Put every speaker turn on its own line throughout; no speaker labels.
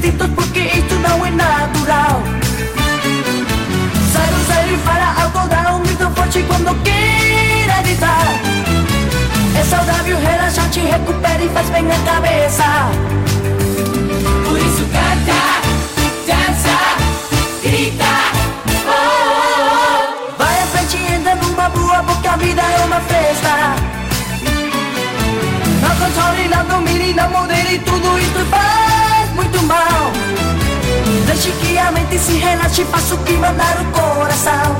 instintos porque isto não é natural. Sai do zero e fala alto, dá um grito forte quando queira gritar. É saudável, relaxante, recupera e faz bem a cabeça.
Por isso canta, dança, grita. Oh.
Vai à frente e entra numa boa, porque a vida é uma festa. Não controle, não domine, não modere tudo isso faz. Se relaxe, faça o que mandar o coração.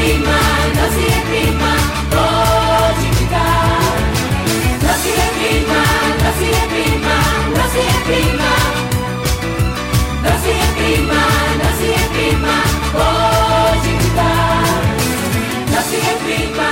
reprima, não se reprima, pode indicar. Não se reprima, não se reprima, não se reprima. Não se reprima, não se reprima, pode indicar. Não se reprima.